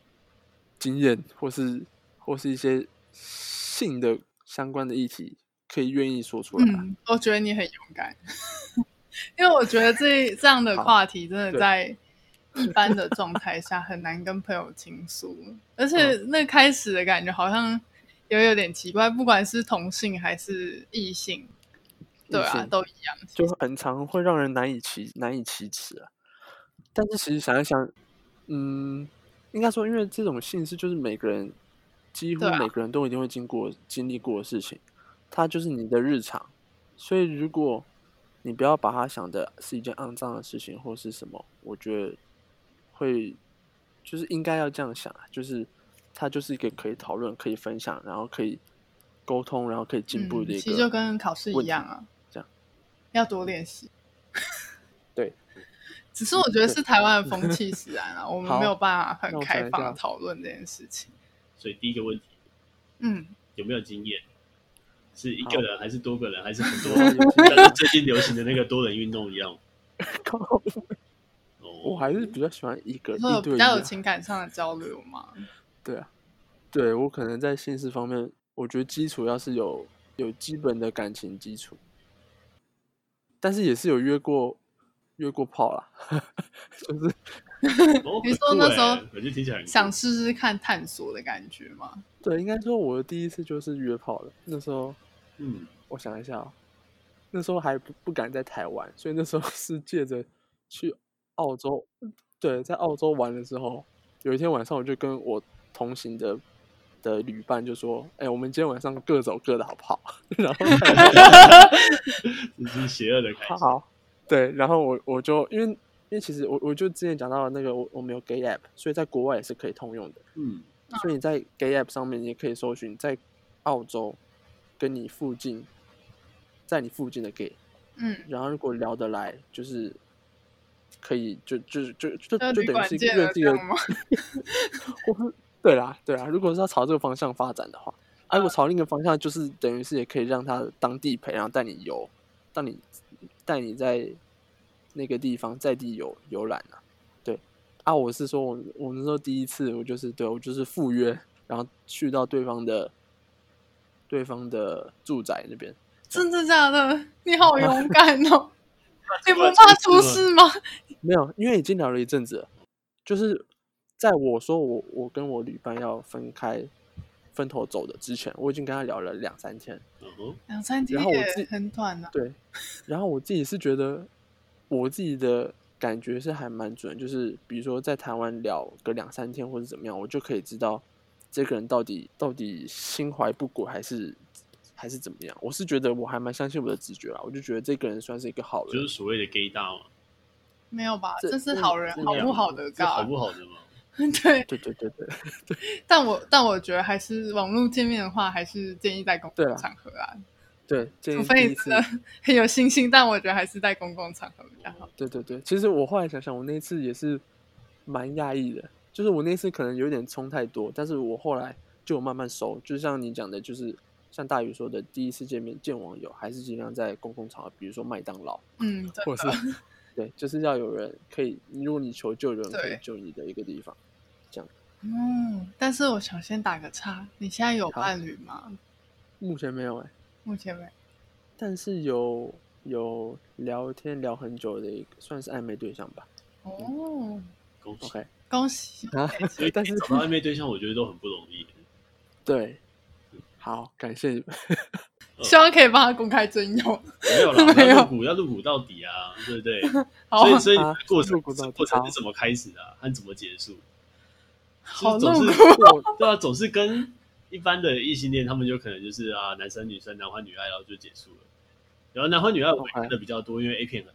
经验或是或是一些性的相关的议题，可以愿意说出来。嗯，我觉得你很勇敢。[LAUGHS] 因为我觉得这这样的话题真的在一般的状态下很难跟朋友倾诉，而且那开始的感觉好像也有点奇怪，不管是同性还是异性，对啊，都一样，就很常会让人难以启难以启齿啊。但是其实想一想，嗯，应该说，因为这种性事就是每个人几乎每个人都一定会经过经历过的事情，它就是你的日常，所以如果。你不要把它想的是一件肮脏的事情，或是什么？我觉得会就是应该要这样想啊，就是它就是一个可以讨论、可以分享，然后可以沟通，然后可以进步的一个、嗯。其实就跟考试一样啊，这样要多练习。对，[LAUGHS] 只是我觉得是台湾的风 [LAUGHS] 气使然啊，我们没有办法很开放的讨论这件事情。所以第一个问题，嗯，有没有经验？是一个人还是多个人还是很多？像最近流行的那个多人运动一样。[LAUGHS] 我还是比较喜欢一个，比较有情感上的交流嘛。对啊，对我可能在性事方面，我觉得基础要是有有基本的感情基础，但是也是有约过约过炮啦，[LAUGHS] 就是你说那时候想试试看探索的感觉吗？对，应该说我的第一次就是约炮的。那时候，嗯，我想一下哦，那时候还不不敢在台湾，所以那时候 [LAUGHS] 是借着去澳洲，对，在澳洲玩的时候，有一天晚上我就跟我同行的的旅伴就说：“哎，我们今天晚上各走各的好不好？” [LAUGHS] 然后，[LAUGHS] 你是邪恶的开始。好，对，然后我我就因为因为其实我我就之前讲到那个我我们有 gay app，所以在国外也是可以通用的，嗯。所以你在 Gay App 上面，你也可以搜寻在澳洲跟你附近，在你附近的 Gay，嗯，然后如果聊得来，就是可以就就就就就等于是一个热地的，[LAUGHS] 对啦对啦，如果是要朝这个方向发展的话，啊，如果朝另一个方向，就是等于是也可以让他当地陪，然后带你游，当你带你在那个地方在地游游览啊。对啊，我是说我我那时候第一次，我就是对我就是赴约，然后去到对方的对方的住宅那边。真的假的？你好勇敢哦！[LAUGHS] 你不怕出事吗？没有，因为已经聊了一阵子了，就是在我说我我跟我旅伴要分开分头走的之前，我已经跟他聊了两三天。两三天，然后我自己很短的。对，然后我自己是觉得我自己的感觉是还蛮准，就是比如说在台湾聊个两三天或者怎么样，我就可以知道这个人到底到底心怀不轨还是。还是怎么样？我是觉得我还蛮相信我的直觉啦，我就觉得这个人算是一个好人，就是所谓的 gay 大吗？没有吧？这，这是好人，好不好的？好不好的吗？对对对对对 [LAUGHS] 对。但我但我觉得还是网络见面的话，还是建议在公共场合啊。对，除非你真的 [LAUGHS] 很有信心，但我觉得还是在公共场合比较好。对对对，其实我后来想想，我那次也是蛮讶异的，就是我那次可能有点冲太多，但是我后来就慢慢熟，就像你讲的，就是。像大宇说的，第一次见面见网友，还是尽量在公共场合，比如说麦当劳，嗯，或者是 [LAUGHS] 对，就是要有人可以，如果你求救，有人可以救你的一个地方，这样。嗯，但是我想先打个岔，你现在有伴侣吗？目前没有哎、欸，目前没，但是有有聊天聊很久的一个，算是暧昧对象吧。哦，恭喜，OK，恭喜啊！[LAUGHS] 所以但是找到暧昧对象，我觉得都很不容易。对。好，感谢你们。[LAUGHS] 希望可以帮他公开征友。没有啦，[LAUGHS] 要入股，要入股到底啊，对不对？所以，所以过程过程是怎么开始的，和怎么结束？好总是对啊，总是跟一般的异性恋，他们就可能就是啊，男生女生，男欢女爱，然后就结束了。然后男欢女爱我看的比较多，因为 A 片很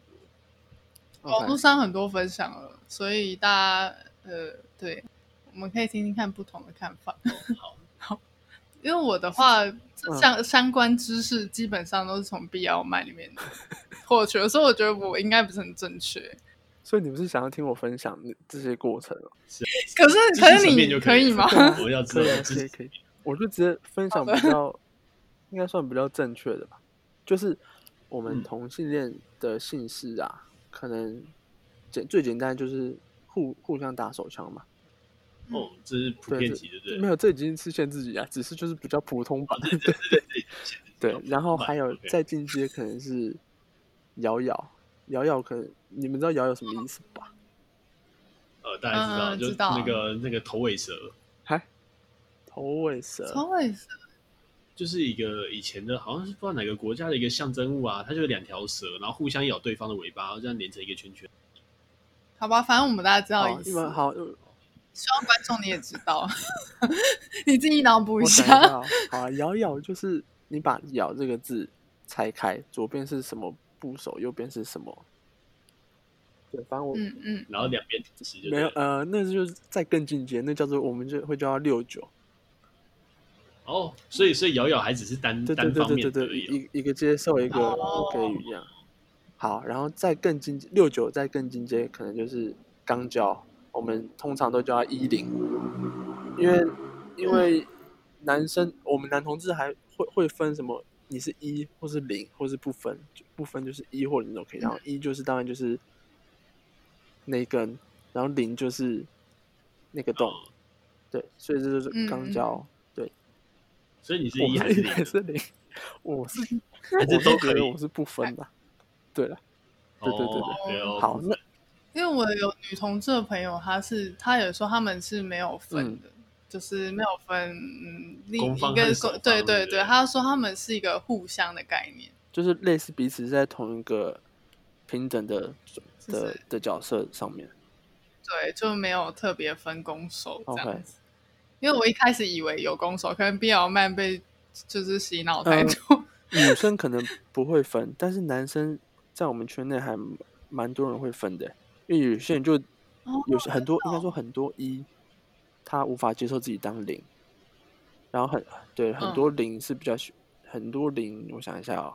多，网络上很多分享了，所以大家呃，对，我们可以听听看不同的看法。[LAUGHS] 好。因为我的话，相相关知识基本上都是从 BL 漫里面获取的，[LAUGHS] 所以我觉得我应该不是很正确。所以你不是想要听我分享这些过程吗？是，可是可是你可以吗？[LAUGHS] 我要知道，可以可以，我就直接分享比较应该算比较正确的吧。就是我们同性恋的姓氏啊，可能简最简单就是互互相打手枪嘛。哦，这是普遍级的，对，没有，这已经是限自己啊，只是就是比较普通版，对 [LAUGHS] 对对对。然后还有再进阶，可能是瑶瑶，瑶瑶，可能你们知道瑶瑶什么意思吧？呃，大家知道，就那个那个头尾蛇，嗨，头尾蛇，头尾蛇就是一个以前的，好像是不知道哪个国家的一个象征物啊，它就是两条蛇，然后互相咬对方的尾巴，然后这样连成一个圈圈。好吧，反正我们大家知道意思。好。希望观众你也知道，[LAUGHS] 你自己脑补一下。好啊，咬咬就是你把“咬”这个字拆开，左边是什么部首，右边是什么？对，反正我嗯嗯，然后两边就没有呃，那就是再更进阶，那叫做我们就会叫它六九。哦，所以所以瑶瑶还只是单单方面的一一个接受一个给予一样。好，然后再更进六九，再更进阶，可能就是钢交。我们通常都叫他一零，因为因为男生我们男同志还会会分什么？你是一或是零，或是不分，不分就是一或零都可以。然后一就是当然就是那一根，然后零就是那个洞，对，所以这就是刚交，对。所以你是一还是零？是零，我是还是都可以，我是不分的。对了，对对对对，好那。因为我有女同志的朋友，她是她有说他们是没有分的，嗯、就是没有分，嗯，另一个对对对，她说他们是一个互相的概念，就是类似彼此在同一个平等的的的角色上面，对，就没有特别分攻守这样子。因为我一开始以为有攻守，可能 BL 漫被就是洗脑太多，呃，女生可能不会分，但是男生在我们圈内还蛮多人会分的。因为有些人就有些很多，应该说很多一，他无法接受自己当零，然后很对很多零是比较很多零，我想一下哦，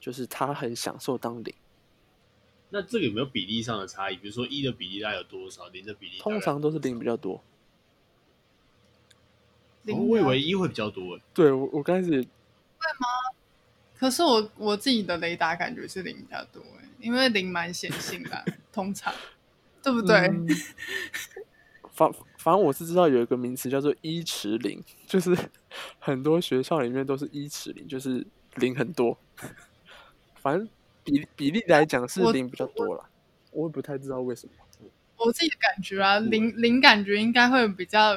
就是他很享受当零。那这个有没有比例上的差异？比如说一的比例大概有多少？零的比例通常都是零比较多。我以为一会比较多。对我我刚开始会吗？可是我我自己的雷达感觉是零比较多哎，因为零蛮显性的，通常，对不对？[LAUGHS] 嗯、反反正我是知道有一个名词叫做一尺零，就是很多学校里面都是一尺零，就是零很多。反正比比例来讲是零比较多了，我也不太知道为什么。我自己的感觉啊，零零感觉应该会比较。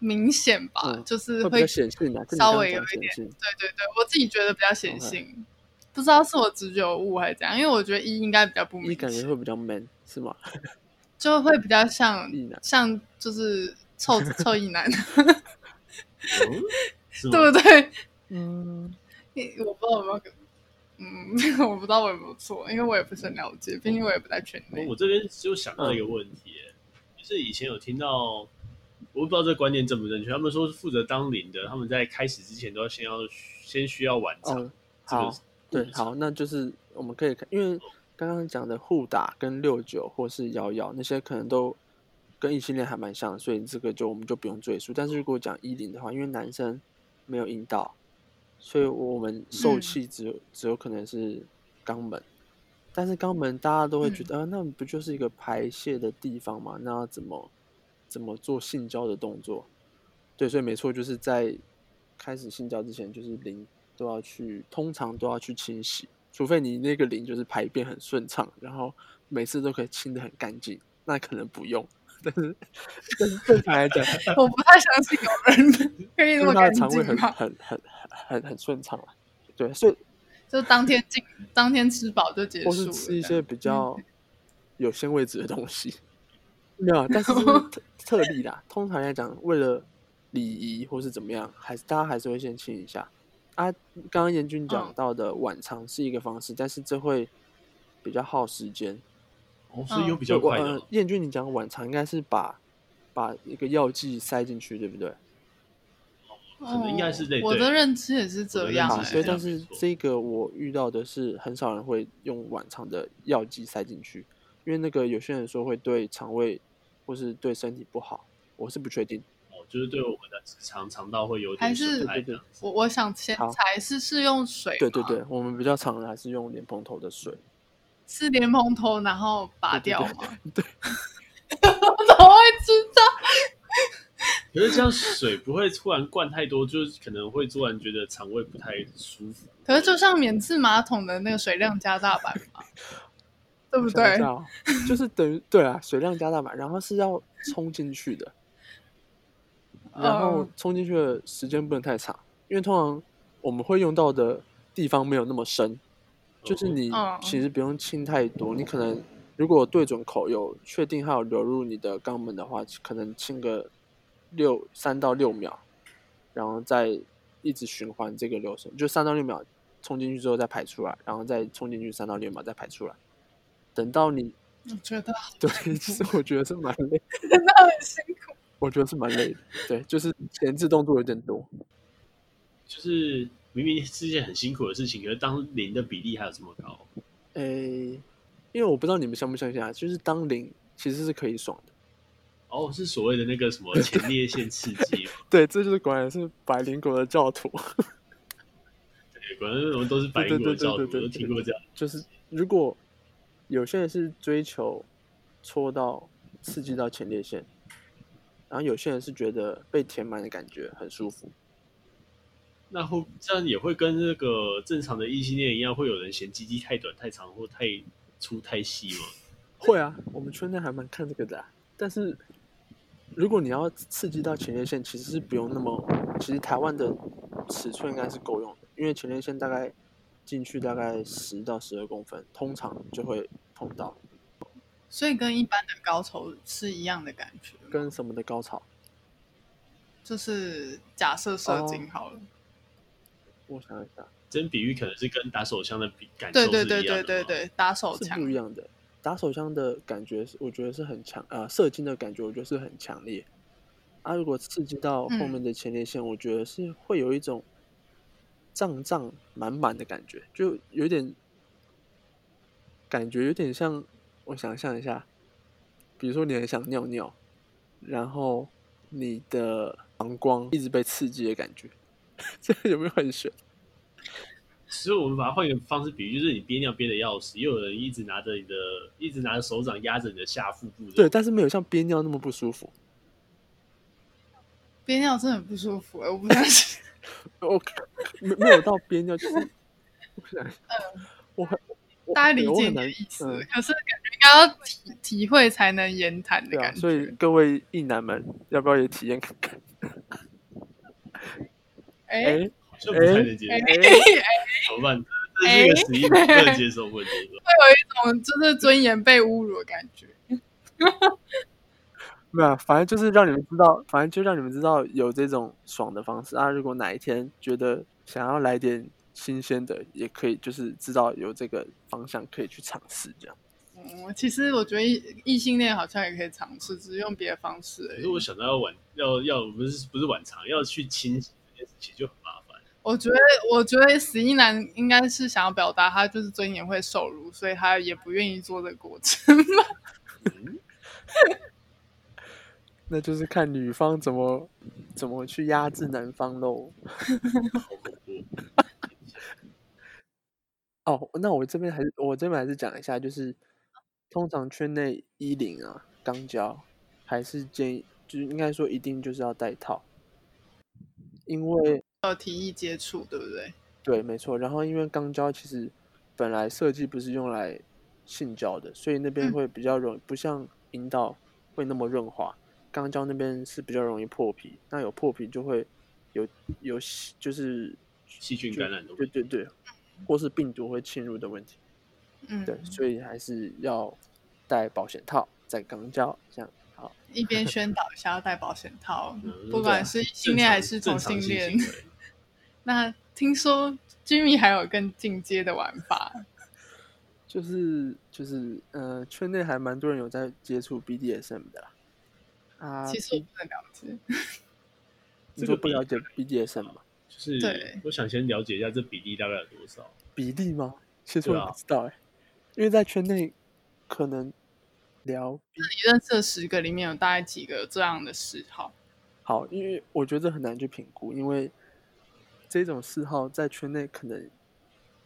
明显吧，嗯、就是会稍微有一点，对对对，我自己觉得比较显性.不知道是我直觉有误还是怎样，因为我觉得一应该比较不明显，感觉会比较 man 是吗？[LAUGHS] 就会比较像像就是臭臭一男，[LAUGHS] 对不对？嗯，我不知道有没有，嗯，[LAUGHS] 我不知道我有没有错，因为我也不是很了解，毕竟我也不在圈内。我这边就想到一个问题，嗯、就是以前有听到。我不知道这个观念正不正确。他们说是负责当零的，他们在开始之前都要先要先需要晚场。哦、好，对，好，那就是我们可以看，因为刚刚讲的互打跟六九或是幺幺那些可能都跟异性恋还蛮像，所以这个就我们就不用赘述。但是如果讲一零的话，因为男生没有阴道，所以我们受气只有、嗯、只有可能是肛门。但是肛门大家都会觉得，嗯、啊，那不就是一个排泄的地方吗？那要怎么？怎么做性交的动作？对，所以没错，就是在开始性交之前，就是零都要去，通常都要去清洗，除非你那个零就是排便很顺畅，然后每次都可以清的很干净，那可能不用。但是，但是正常来讲，[LAUGHS] 我不太相信有人可以那么干净。肠胃很很很很很顺畅啊。对，所以就当天进，当天吃饱就结束，或是吃一些比较有鲜味质的东西。没有，[LAUGHS] 但是，是特特例啦。通常来讲，为了礼仪或是怎么样，还是大家还是会先亲一下。啊，刚刚严君讲到的晚场是一个方式，嗯、但是这会比较耗时间。哦，所以有比较快的。严、呃、君，你讲晚场应该是把把一个药剂塞进去，对不对？可能应该是类。我的认知也是这样。好，所以但是这个我遇到的是很少人会用晚肠的药剂塞进去，因为那个有些人说会对肠胃。或是对身体不好，我是不确定。哦，就是对我们的直肠肠道会有点还是对对对，我我想先才是是用水。对对对，我们比较常的还是用莲蓬头的水。是莲蓬头，然后拔掉吗？对，我 [LAUGHS] [LAUGHS] 怎么会知道？[LAUGHS] 可是这样水不会突然灌太多，就是可能会突然觉得肠胃不太舒服。可是就像免治马桶的那个水量加大版嘛。对不对？就是等于对啊，水量加大嘛，然后是要冲进去的，然后冲进去的时间不能太长，因为通常我们会用到的地方没有那么深，就是你其实不用清太多，你可能如果对准口有确定它有流入你的肛门的话，可能清个六三到六秒，然后再一直循环这个流程，就三到六秒冲进去之后再排出来，然后再冲进去三到六秒再排出来。等到你，我觉得 [LAUGHS] 对，其实我觉得是蛮累，真的很辛苦。我觉得是蛮累的，对，就是前置动作有点多，就是明明是一件很辛苦的事情，可是当零的比例还有这么高。诶，因为我不知道你们相不相信啊，就是当零其实是可以爽的。哦，是所谓的那个什么前列腺刺激。[LAUGHS] 对，这就是果然是百灵果的教徒。[LAUGHS] 对，果然我们都是百灵果的教徒，都听过这样。就是如果。有些人是追求戳到刺激到前列腺，然后有些人是觉得被填满的感觉很舒服。那会这样也会跟那个正常的异性恋一样，会有人嫌鸡鸡太短、太长或太粗、太细吗？会啊，我们圈内还蛮看这个的啊。但是如果你要刺激到前列腺，其实是不用那么，其实台湾的尺寸应该是够用的，因为前列腺大概。进去大概十到十二公分，通常就会碰到，所以跟一般的高潮是一样的感觉。跟什么的高潮？就是假设射精好了。哦，我想一下，这比喻可能是跟打手枪的比感受是一样的。对对对对对对，打手枪是不一样的。打手枪的感觉是，我觉得是很强啊，呃，射精的感觉我觉得是很强烈。啊，如果刺激到后面的前列腺，嗯，我觉得是会有一种。胀胀满满的感觉，就有点感觉，有点像我想象一下，比如说你很想尿尿，然后你的膀胱一直被刺激的感觉，[LAUGHS] 这有没有很玄？所以我们把它换一个方式比喻，就是你憋尿憋的要死，又有人一直拿着你的，一直拿着手掌压着你的下腹部。对，但是没有像憋尿那么不舒服。憋尿真的很不舒服我不相信。我没没有到边尿，就是我想，嗯，我大家理解你的意思，嗯、可是感觉应该要体体会才能言谈的感觉。啊、所以各位异男们，要不要也体验看看？[LAUGHS] 哎、欸。欸就不太能接受，怎么办？[LAUGHS] 这是一个实力不能接受问题，[LAUGHS] 会有一种就是尊严被侮辱的感觉。没有，反正就是让你们知道，反正就让你们知道有这种爽的方式啊！如果哪一天觉得想要来点新鲜的，也可以，就是知道有这个方向可以去尝试这样。嗯，其实我觉得异性恋好像也可以尝试，只是用别的方式。可是我想到要晚，要要不是不是晚长，要去清洗这件事情就很麻烦。我觉得，我觉得死一男应该是想要表达他就是尊严会受辱，所以他也不愿意做这个过程。[LAUGHS] 那就是看女方怎么怎么去压制男方喽。哦，那我这边还是我这边还是讲一下，就是通常圈内衣领啊、肛交还是建议，就是应该说一定就是要戴套，因为。要体液接触，对不对？对，没错。然后因为肛交其实本来设计不是用来性交的，所以那边会比较容易，嗯、不像阴道会那么润滑。肛交那边是比较容易破皮，那有破皮就会有有就是细菌感染的问题，对对对，或是病毒会侵入的问题。嗯，对，所以还是要戴保险套在肛交这样。好，一边宣导一下要戴保险套，嗯、不管是异性恋还是同性恋。那听说 Jimmy 还有更进阶的玩法，就是就是呃，圈内还蛮多人有在接触 BDSM 的啦。啊，其实我不太了解。[LAUGHS] 你说不了解 BDSM 吗？就是，对，我想先了解一下这比例大概有多少？比例吗？其实我不知道哎、欸，因为在圈内可能聊，你认识的十个里面有大概几个有这样的嗜好？好，因为我觉得很难去评估，因为。这种嗜好在圈内可能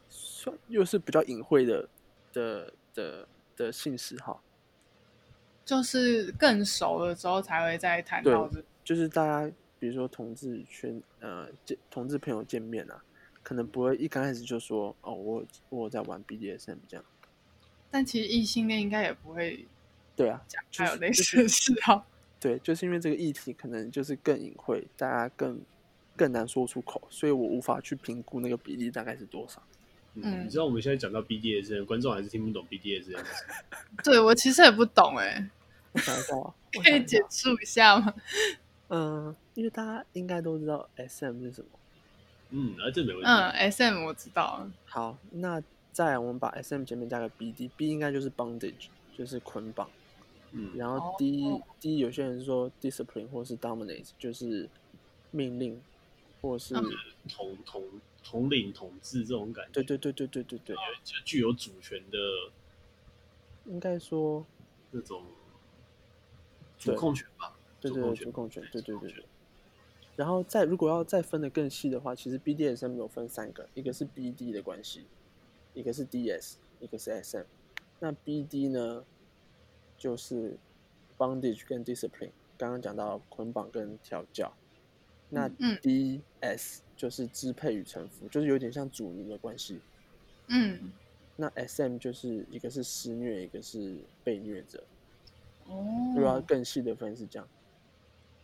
算又是比较隐晦的的的的性嗜好，就是更熟了之后才会再谈到的。就是大家比如说同志圈呃见同志朋友见面啊，可能不会一刚开始就说哦我我在玩 BDSM 这样，但其实异性恋应该也不会对啊讲还有类似的嗜好，[LAUGHS] 对，就是因为这个议题可能就是更隐晦，大家更。更难说出口，所以我无法去评估那个比例大概是多少。嗯，你知道我们现在讲到 BDSM，观众还是听不懂 BDSM。对，我其实也不懂哎。我想一下啊，[LAUGHS] 可以简述一下吗？嗯，因为大家应该都知道 SM 是什么。嗯，啊，这没问题。嗯，SM 我知道。好，那再来我们把 SM 前面加个 BD，B 应该就是 bondage，就是捆绑。嗯，然后 D、哦、D 有些人说 discipline 或是 dominate，就是命令。或是统统统领统治这种感觉，对对对对对对对，就具有主权的，应该说那种主控权吧，对对对，主控权，对对对对。然后再如果要再分得更细的话，其实 BDSM 有分三个，一个是 BD 的关系，一个是 DS，一个是 SM。那 BD 呢，就是 bondage 跟 discipline，刚刚讲到捆绑跟调教。那 D S 就是支配与臣服，就是有点像主奴的关系。嗯，那 S M 就是一个是施虐，一个是被虐者。哦，如果要更细的分是这样，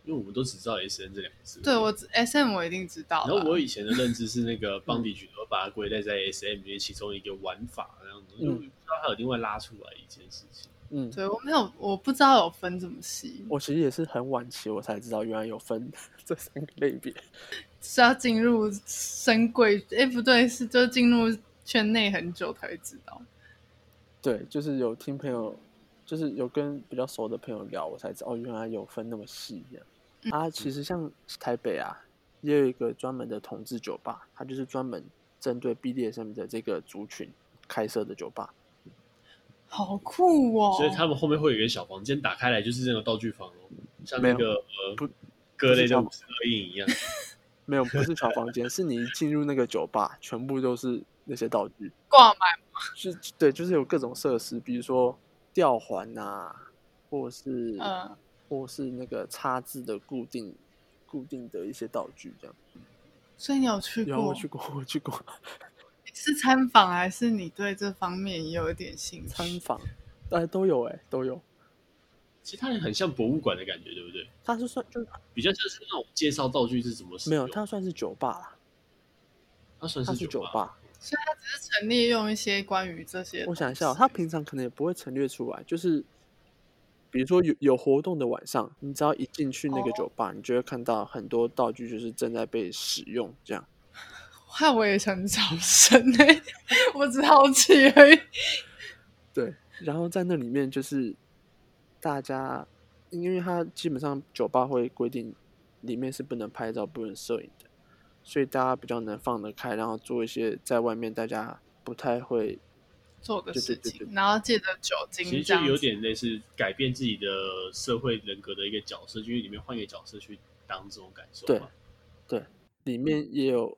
因为我们都只知道 S M 这两个字。对，我 S M 我一定知道。然后我以前的认知是那个 [LAUGHS] bondage，我把它归类在 S M 里面其中一个玩法那样子，就不知道它有另外拉出来一件事情。嗯，对，我没有，我不知道有分这么细。我其实也是很晚期我才知道，原来有分 [LAUGHS] 这三个类别。是要进入深柜？哎，不对，是就进入圈内很久才会知道。对，就是有听朋友，就是有跟比较熟的朋友聊，我才知道哦，原来有分那么细这样。嗯、啊，其实像台北啊，也有一个专门的同志酒吧，它就是专门针对 BDSM 的这个族群开设的酒吧。好酷哦！所以他们后面会有一个小房间，打开来就是那个道具房哦，像那个呃，各类的五十二印一样。没有，不是小房间，是你一进入那个酒吧，全部都是那些道具挂满吗？[LAUGHS] 是，对，就是有各种设施，比如说吊环啊，或是嗯，或是那个叉子的固定固定的一些道具这样。所以你有去过？有，我去过，我去过。是参访还是你对这方面也有一点兴趣？参访，哎，都有哎，都有。其实它也很像博物馆的感觉，对不对？它是算就比较像是那种介绍道具是怎么使用。没有，它算是酒吧啦。它算是酒吧，所以它只是陈列用一些关于这些。我想一下，它平常可能也不会陈列出来，就是比如说有有活动的晚上，你只要一进去那个酒吧，哦，你就会看到很多道具就是正在被使用，这样。那我也想找神呢，我只好奇而已。对，然后在那里面就是大家，因为他基本上酒吧会规定里面是不能拍照、不能摄影的，所以大家比较能放得开，然后做一些在外面大家不太会做的事情，然后借着酒精，其实就有点类似改变自己的社会人格的一个角色，就是里面换一个角色去当这种感受。对，对，里面也有。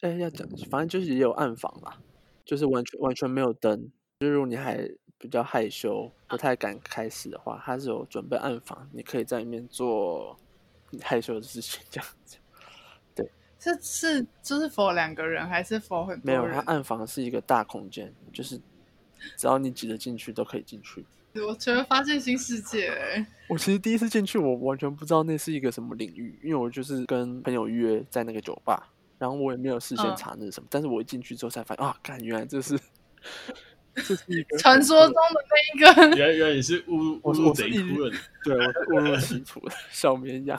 哎，要讲，反正就是也有暗房啦，就是完全完全没有灯。就是如果你还比较害羞，不太敢开始的话，他是有准备暗房，你可以在里面做你害羞的事情，这样子。对，这是就是 for 两个人还是 for 很多人？没有，他暗房是一个大空间，就是只要你挤得进去都可以进去。我觉得发现新世界欸。我其实第一次进去，我完全不知道那是一个什么领域，因为我就是跟朋友约在那个酒吧。然后我也没有事先查那是什么，嗯、但是我一进去之后才发现啊，看原来这是这是一个传说中的那一个。原来原来你是误误入贼窟了，对，我是 [LAUGHS] 误入歧途的小绵羊。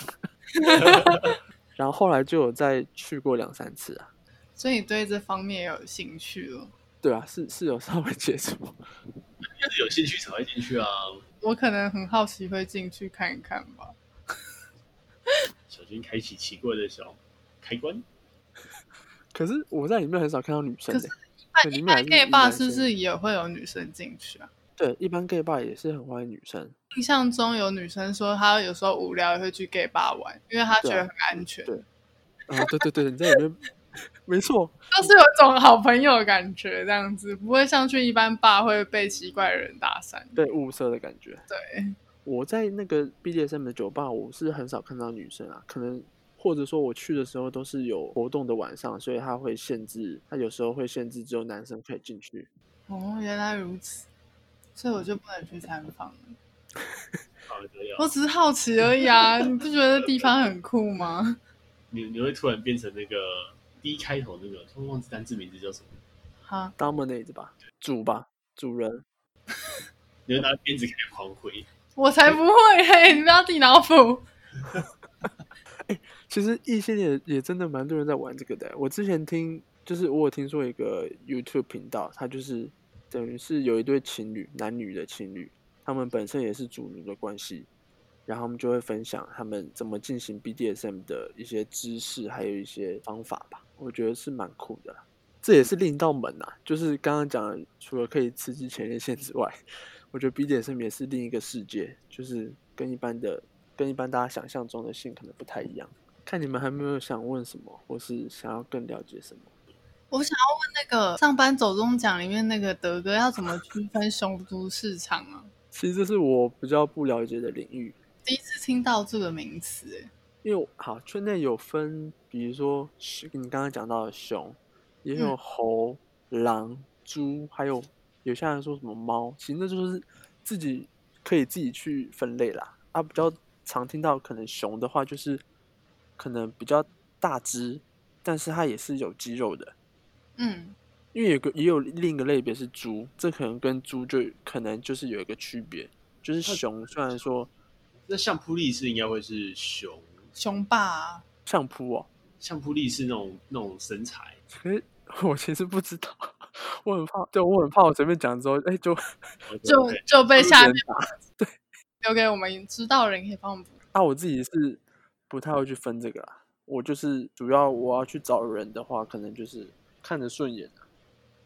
[LAUGHS] 然后后来就有再去过两三次啊，所以你对这方面也有兴趣了？对啊，是是有稍微接触，就是有兴趣才会进去啊。我可能很好奇，会进去看一看吧。[LAUGHS] 小心开启奇怪的小开关。可是我在里面很少看到女生。可是一般 gay bar 是不是也会有女生进去啊？对，一般 gay bar 也是很欢迎女生。印象中有女生说，她有时候无聊也会去 gay bar 玩，因为她觉得很安全。对，啊，对对对，你在里面，没错，[LAUGHS] 就是有一种好朋友的感觉，这样子不会像去一般 bar 会被奇怪的人搭讪，对物色的感觉。对，我在那个 BDSM 的酒吧，我是很少看到女生啊，可能。或者说我去的时候都是有活动的晚上，所以他会限制，他有时候会限制只有男生可以进去。哦，原来如此，所以我就不能去参访了。我只是好奇而已啊，[LAUGHS] 你不觉得地方很酷吗？你你会突然变成那个 D 开头那个，突然忘记单字名字叫什么？哈，Dominate 吧，主吧，主人。你会拿鞭子开始狂挥？我才不会嘿！你不要自己脑补。[LAUGHS] 哎，[LAUGHS] 其实异性也也真的蛮多人在玩这个的。我之前听，就是我有听说一个 YouTube 频道，他就是等于是有一对情侣，男女的情侣，他们本身也是主奴的关系，然后他们就会分享他们怎么进行 BDSM 的一些知识，还有一些方法吧。我觉得是蛮酷的。这也是另一道门啊，就是刚刚讲的，除了可以刺激前列腺之外，[LAUGHS] 我觉得 BDSM 也是另一个世界，就是跟一般的。跟一般大家想象中的性可能不太一样，看你们还没有想问什么，或是想要更了解什么？我想要问那个上班走钟奖里面那个德哥要怎么区分雄猪市场啊？[LAUGHS] 其实这是我比较不了解的领域，第一次听到这个名词诶。因为好圈内有分，比如说你刚刚讲到的熊，也有猴、嗯、狼、猪，还有有些人说什么猫，其实那就是自己可以自己去分类啦，啊比较。常听到可能熊的话，就是可能比较大只，但是它也是有肌肉的。嗯，因为有个也有另一个类别是猪，这可能跟猪就可能就是有一个区别，就是熊虽然说，那相扑力士应该会是熊，熊霸啊，相扑哦，相扑力士那种那种身材，可是我其实不知道，我很怕，对，我很怕我随便讲之后，哎，就 okay, 就 okay, 就被下面。留给我们知道的人可以帮我们补。啊，我自己是不太会去分这个啦。我就是主要我要去找人的话，可能就是看着顺眼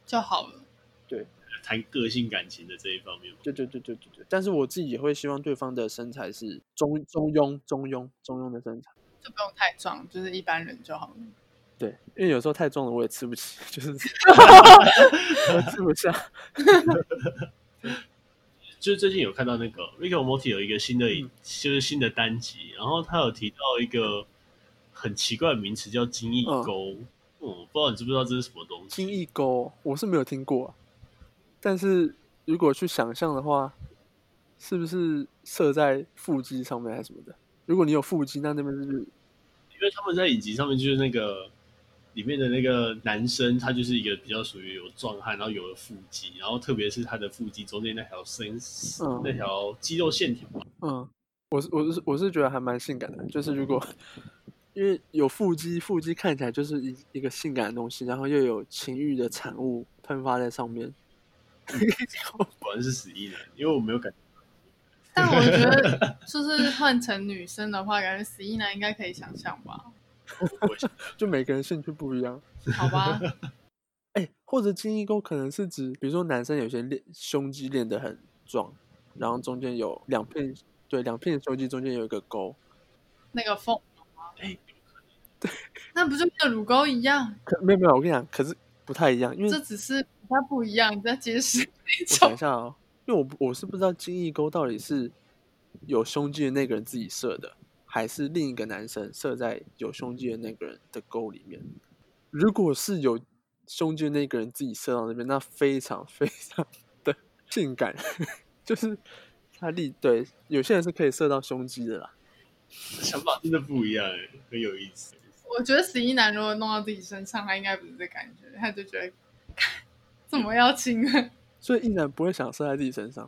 就好了。对，谈个性感情的这一方面。对对对对对对。但是我自己也会希望对方的身材是中中庸中庸中庸的身材。就不用太壮，就是一般人就好了。对，因为有时候太壮了我也吃不起，就是 [LAUGHS] [LAUGHS] 我吃不下。[LAUGHS] 就是最近有看到那个 Rick and Morty 有一个新的，嗯、就是新的单集，然后他有提到一个很奇怪的名词叫精益沟。嗯，嗯，不知道你知不知道这是什么东西？精益沟我是没有听过，但是如果去想象的话，是不是射在腹肌上面还是什么的？如果你有腹肌，那那边是不是？因为他们在影集上面就是那个。里面的那个男生，他就是一个比较属于有壮汉，然后有了腹肌，然后特别是他的腹肌中间那条身，嗯、那条肌肉线条。嗯，我是我是我是觉得还蛮性感的，就是如果因为有腹肌，腹肌看起来就是一一个性感的东西，然后又有情欲的产物喷发在上面。[LAUGHS] 果然是死意男，因为我没有感觉。但我觉得，[LAUGHS] 就是换成女生的话，感觉死意男应该可以想象吧。[LAUGHS] 就每个人兴趣不一样，好吧？[LAUGHS] 哎、欸，或者精益沟可能是指，比如说男生有些练胸肌练得很壮，然后中间有两片，对，两片胸肌中间有一个沟，那个缝，哎、欸，对，那不就跟乳沟一样？可没有没有，我跟你讲，可是不太一样，因为这只是它不一样，你在解释。我想一下哦，因为我我是不知道精益沟到底是有胸肌的那个人自己设的。还是另一个男生射在有胸肌的那个人的沟里面。如果是有胸肌的那个人自己射到那边，那非常非常的 [LAUGHS] 性感，[LAUGHS] 就是他力对有些人是可以射到胸肌的啦。想法真的不一样，很有意思。[LAUGHS] 我觉得十一男如果弄到自己身上，他应该不是这感觉，他就觉得怎么要亲啊？所以一男不会想射在自己身上。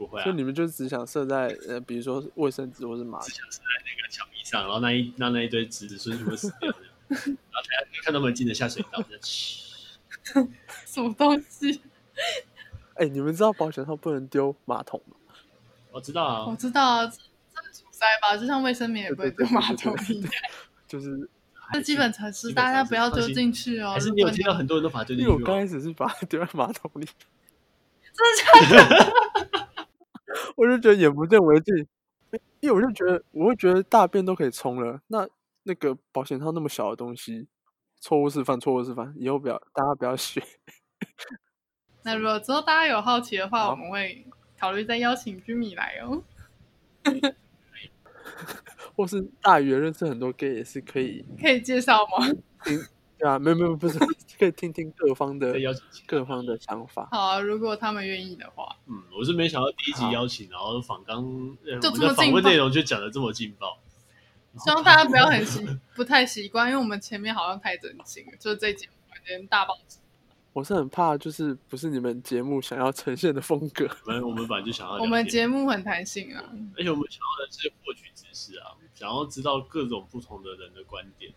不会啊，就你们就只想射在呃，比如说卫生纸或是马桶，只想射在那个墙壁上，然后那一那那一堆纸子孙孙会死掉的，[LAUGHS] 然后大家看他们进的下水道，[LAUGHS] 什么东西？哎、欸，你们知道保险套不能丢马桶吗？我知道啊，我知道啊，这是阻塞吧？就像卫生棉也不会丢马桶一样，就是这基本常识，大家不要丢进去哦。还是你有听到很多人都把丢进去？因为我刚开始是把它丢在马桶里，真的假的？[LAUGHS] 我就觉得眼不见为净，因为我就觉得，我会觉得大便都可以冲了，那那个保险套那么小的东西，错误示范，错误示范，以后不要，大家不要学。[LAUGHS] 那如果之后大家有好奇的话，我们会考虑再邀请居米来哦。[LAUGHS] 或是大鱼认识很多 gay 也是可以，可以介绍吗？[LAUGHS] 对啊，没有没有，不是 [LAUGHS] 可以听听各方的邀请各方的想法。好啊，如果他们愿意的话。嗯，我是没想到第一集邀请，然后访刚，就这么访问内容就讲的这么劲爆。[LAUGHS] 希望大家不要很习不太习惯，因为我们前面好像太正经了，就是这节目完全大爆炸。我是很怕，就是不是你们节目想要呈现的风格。反正我们本来就想要，我们节目很弹性啊，而且我们想要的是获取知识啊，想要知道各种不同的人的观点。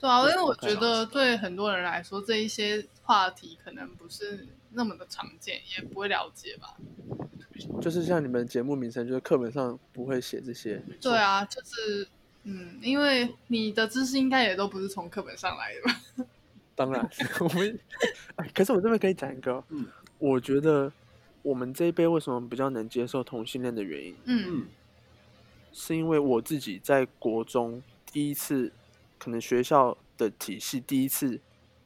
对啊，因为我觉得对很多人来说，这一些话题可能不是那么的常见，也不会了解吧。就是像你们节目名称，就是课本上不会写这些。对啊，就是嗯，因为你的知识应该也都不是从课本上来的吧？[LAUGHS] [LAUGHS] 当然，我们哎可是我这边可以讲一个，嗯，我觉得我们这一辈为什么比较能接受同性恋的原因，嗯，是因为我自己在国中第一次。可能学校的体系第一次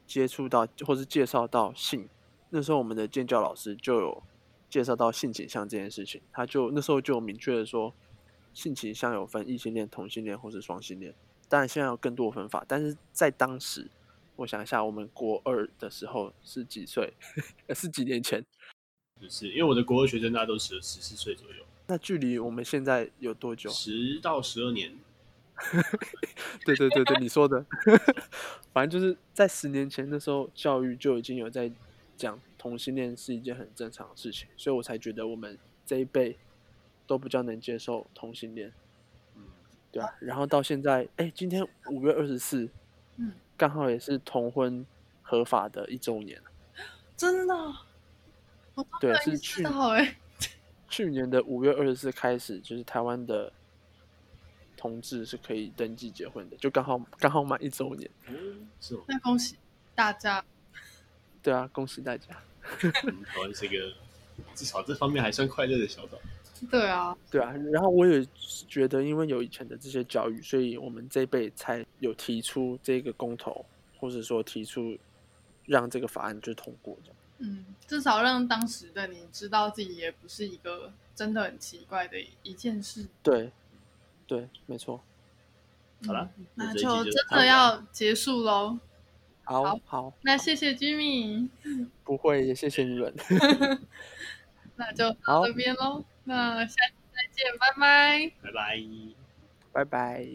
接触到，或是介绍到性，那时候我们的建教老师就有介绍到性倾向这件事情，他就那时候就有明确的说，性倾向有分异性恋、同性恋或是双性恋，当然现在有更多分法，但是在当时，我想一下，我们国二的时候是几岁？[LAUGHS] 是几年前？就是因为我的国二学生大家都十十四岁左右，那距离我们现在有多久？十到十二年。[LAUGHS] 对对对对，你说的，反正就是在十年前的时候，教育就已经有在讲同性恋是一件很正常的事情，所以我才觉得我们这一辈都比较能接受同性恋。嗯，对啊。然后到现在，哎，今天五月二十四，嗯，刚好也是同婚合法的一周年。真的？对，是去去年的五月二十四开始，就是台湾的。同志是可以登记结婚的，就刚好刚好满一周年。嗯，是吗？那恭喜大家。对啊，恭喜大家。台湾是一个至少这方面还算快乐的小岛。对啊，对啊。然后我也觉得，因为有以前的这些教育，所以我们这一辈才有提出这个公投，或者说提出让这个法案就通过的。嗯，至少让当时的你知道自己也不是一个真的很奇怪的一件事。对，对，没错。好了，那就真的要结束喽。好好，那谢谢 Jimmy。不会，也谢谢你们。[LAUGHS] [LAUGHS] 那就到这边喽。那下期再见，拜拜。拜拜。拜拜。